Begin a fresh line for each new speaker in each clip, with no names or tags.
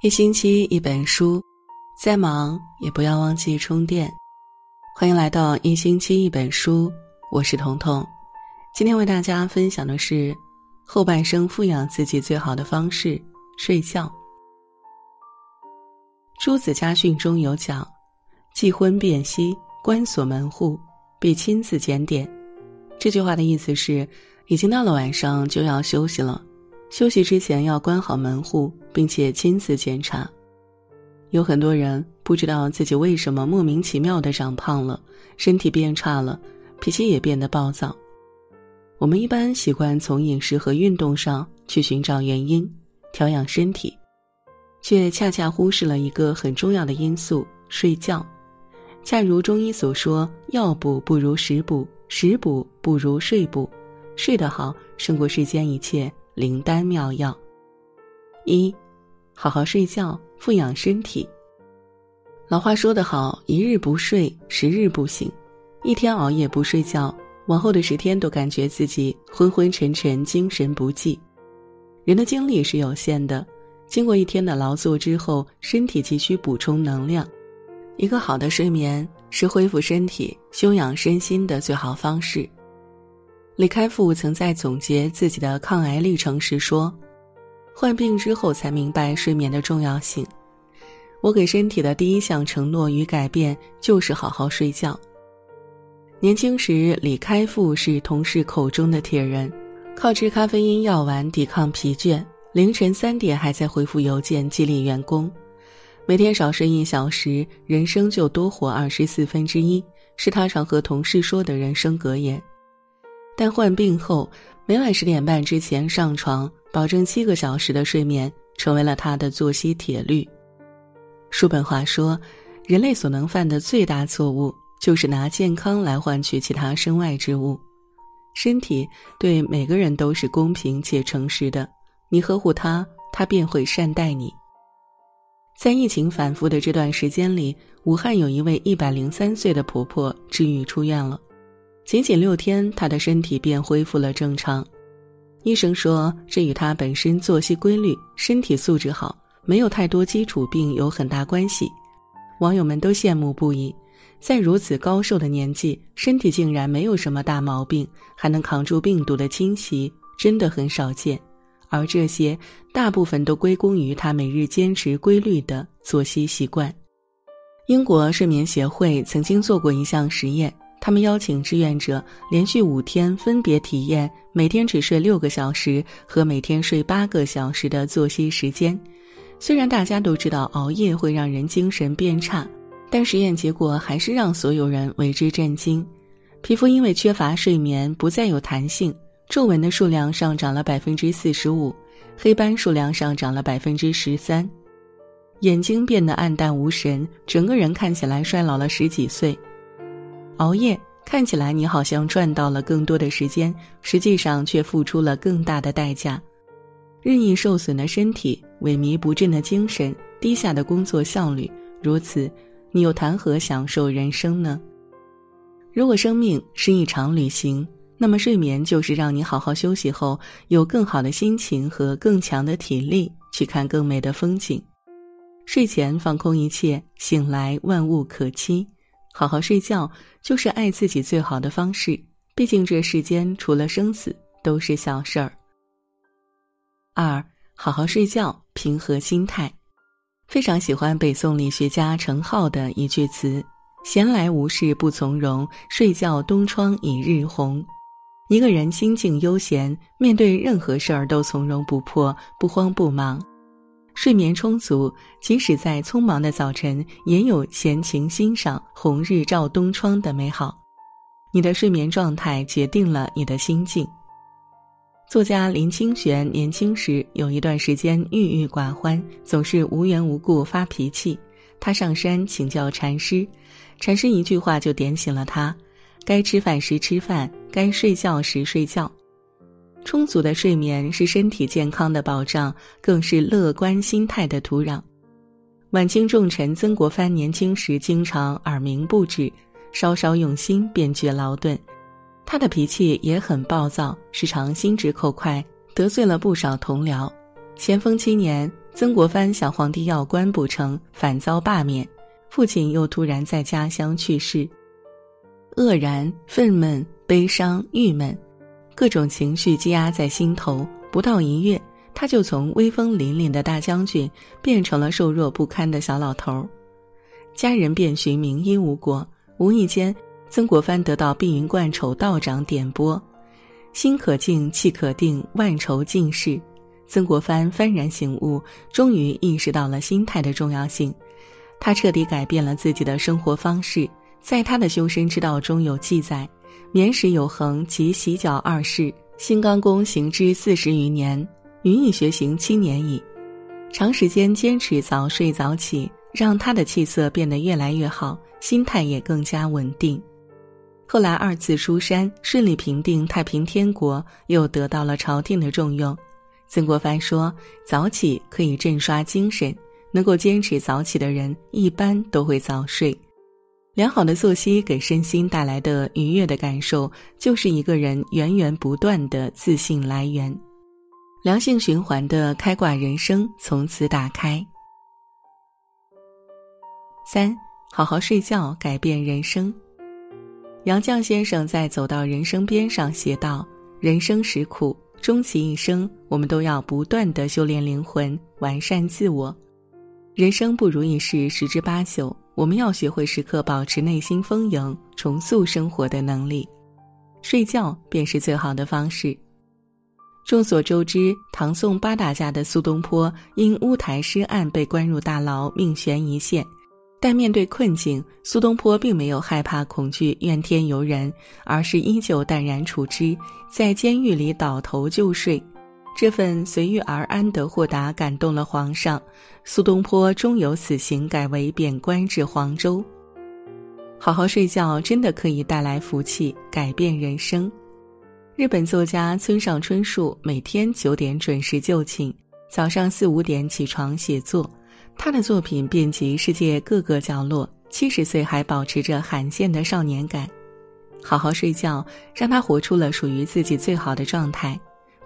一星期一本书，再忙也不要忘记充电。欢迎来到一星期一本书，我是彤彤。今天为大家分享的是后半生富养自己最好的方式——睡觉。朱子家训中有讲：“既婚便息，关锁门户，必亲自检点。”这句话的意思是，已经到了晚上就要休息了。休息之前要关好门户，并且亲自检查。有很多人不知道自己为什么莫名其妙的长胖了，身体变差了，脾气也变得暴躁。我们一般习惯从饮食和运动上去寻找原因，调养身体，却恰恰忽视了一个很重要的因素——睡觉。恰如中医所说：“药补不如食补，食补不如睡补，睡得好胜过世间一切。”灵丹妙药，一，好好睡觉，富养身体。老话说得好，一日不睡，十日不醒。一天熬夜不睡觉，往后的十天都感觉自己昏昏沉沉，精神不济。人的精力是有限的，经过一天的劳作之后，身体急需补充能量。一个好的睡眠是恢复身体、修养身心的最好方式。李开复曾在总结自己的抗癌历程时说：“患病之后才明白睡眠的重要性。我给身体的第一项承诺与改变就是好好睡觉。”年轻时，李开复是同事口中的铁人，靠吃咖啡因药丸抵抗疲倦，凌晨三点还在回复邮件激励员工。每天少睡一小时，人生就多活二十四分之一，是他常和同事说的人生格言。但患病后，每晚十点半之前上床，保证七个小时的睡眠，成为了他的作息铁律。叔本华说：“人类所能犯的最大错误，就是拿健康来换取其他身外之物。身体对每个人都是公平且诚实的，你呵护它，它便会善待你。”在疫情反复的这段时间里，武汉有一位一百零三岁的婆婆治愈出院了。仅仅六天，他的身体便恢复了正常。医生说，这与他本身作息规律、身体素质好，没有太多基础病有很大关系。网友们都羡慕不已，在如此高寿的年纪，身体竟然没有什么大毛病，还能扛住病毒的侵袭，真的很少见。而这些大部分都归功于他每日坚持规律的作息习惯。英国睡眠协会曾经做过一项实验。他们邀请志愿者连续五天分别体验每天只睡六个小时和每天睡八个小时的作息时间。虽然大家都知道熬夜会让人精神变差，但实验结果还是让所有人为之震惊。皮肤因为缺乏睡眠不再有弹性，皱纹的数量上涨了百分之四十五，黑斑数量上涨了百分之十三，眼睛变得暗淡无神，整个人看起来衰老了十几岁。熬夜看起来你好像赚到了更多的时间，实际上却付出了更大的代价。日益受损的身体、萎靡不振的精神、低下的工作效率，如此，你又谈何享受人生呢？如果生命是一场旅行，那么睡眠就是让你好好休息后，有更好的心情和更强的体力去看更美的风景。睡前放空一切，醒来万物可期。好好睡觉就是爱自己最好的方式。毕竟这世间除了生死都是小事儿。二，好好睡觉，平和心态。非常喜欢北宋理学家程颢的一句词：“闲来无事不从容，睡觉东窗已日红。”一个人心境悠闲，面对任何事儿都从容不迫，不慌不忙。睡眠充足，即使在匆忙的早晨，也有闲情欣赏红日照东窗的美好。你的睡眠状态决定了你的心境。作家林清玄年轻时有一段时间郁郁寡欢，总是无缘无故发脾气。他上山请教禅师，禅师一句话就点醒了他：该吃饭时吃饭，该睡觉时睡觉。充足的睡眠是身体健康的保障，更是乐观心态的土壤。晚清重臣曾国藩年轻时经常耳鸣不止，稍稍用心便觉劳顿。他的脾气也很暴躁，时常心直口快，得罪了不少同僚。咸丰七年，曾国藩向皇帝要官不成，反遭罢免，父亲又突然在家乡去世，愕然、愤懑、悲伤、郁闷，各种情绪积压在心头。不到一月，他就从威风凛凛的大将军变成了瘦弱不堪的小老头儿。家人遍寻名医无果，无意间，曾国藩得到碧云观丑道长点拨：“心可静，气可定，万愁尽逝。”曾国藩幡然醒悟，终于意识到了心态的重要性。他彻底改变了自己的生活方式。在他的修身之道中有记载：“免食有恒及洗脚二事。”新刚公行之四十余年，余亦学行七年矣。长时间坚持早睡早起，让他的气色变得越来越好，心态也更加稳定。后来二次出山，顺利平定太平天国，又得到了朝廷的重用。曾国藩说：“早起可以振刷精神，能够坚持早起的人，一般都会早睡。”良好的作息给身心带来的愉悦的感受，就是一个人源源不断的自信来源。良性循环的开挂人生从此打开。三，好好睡觉，改变人生。杨绛先生在《走到人生边上》写道：“人生实苦，终其一生，我们都要不断的修炼灵魂，完善自我。人生不如意事十之八九。”我们要学会时刻保持内心丰盈、重塑生活的能力，睡觉便是最好的方式。众所周知，唐宋八大家的苏东坡因乌台诗案被关入大牢，命悬一线。但面对困境，苏东坡并没有害怕、恐惧、怨天尤人，而是依旧淡然处之，在监狱里倒头就睡。这份随遇而安的豁达感动了皇上，苏东坡终由死刑改为贬官至黄州。好好睡觉真的可以带来福气，改变人生。日本作家村上春树每天九点准时就寝，早上四五点起床写作，他的作品遍及世界各个角落。七十岁还保持着罕见的少年感，好好睡觉让他活出了属于自己最好的状态。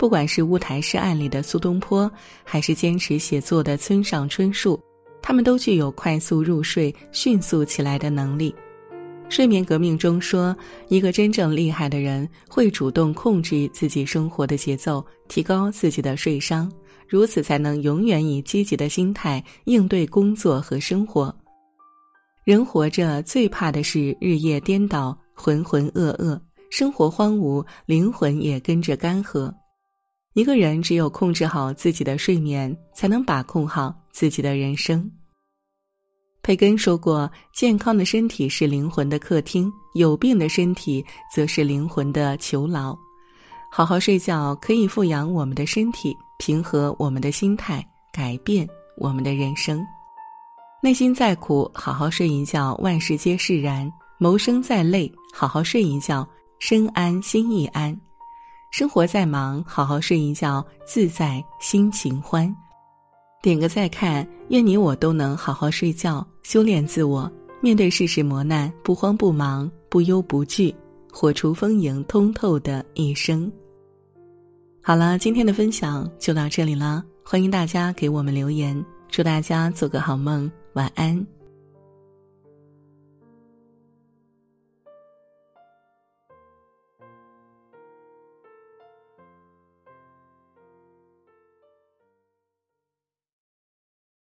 不管是乌台诗案里的苏东坡，还是坚持写作的村上春树，他们都具有快速入睡、迅速起来的能力。睡眠革命中说，一个真正厉害的人会主动控制自己生活的节奏，提高自己的睡商，如此才能永远以积极的心态应对工作和生活。人活着最怕的是日夜颠倒、浑浑噩噩，生活荒芜，灵魂也跟着干涸。一个人只有控制好自己的睡眠，才能把控好自己的人生。培根说过：“健康的身体是灵魂的客厅，有病的身体则是灵魂的囚牢。”好好睡觉可以富养我们的身体，平和我们的心态，改变我们的人生。内心再苦，好好睡一觉，万事皆释然；谋生再累，好好睡一觉，身安心亦安。生活再忙，好好睡一觉，自在心情欢。点个再看，愿你我都能好好睡觉，修炼自我，面对世事磨难，不慌不忙，不忧不惧，活出丰盈通透的一生。好了，今天的分享就到这里了，欢迎大家给我们留言，祝大家做个好梦，晚安。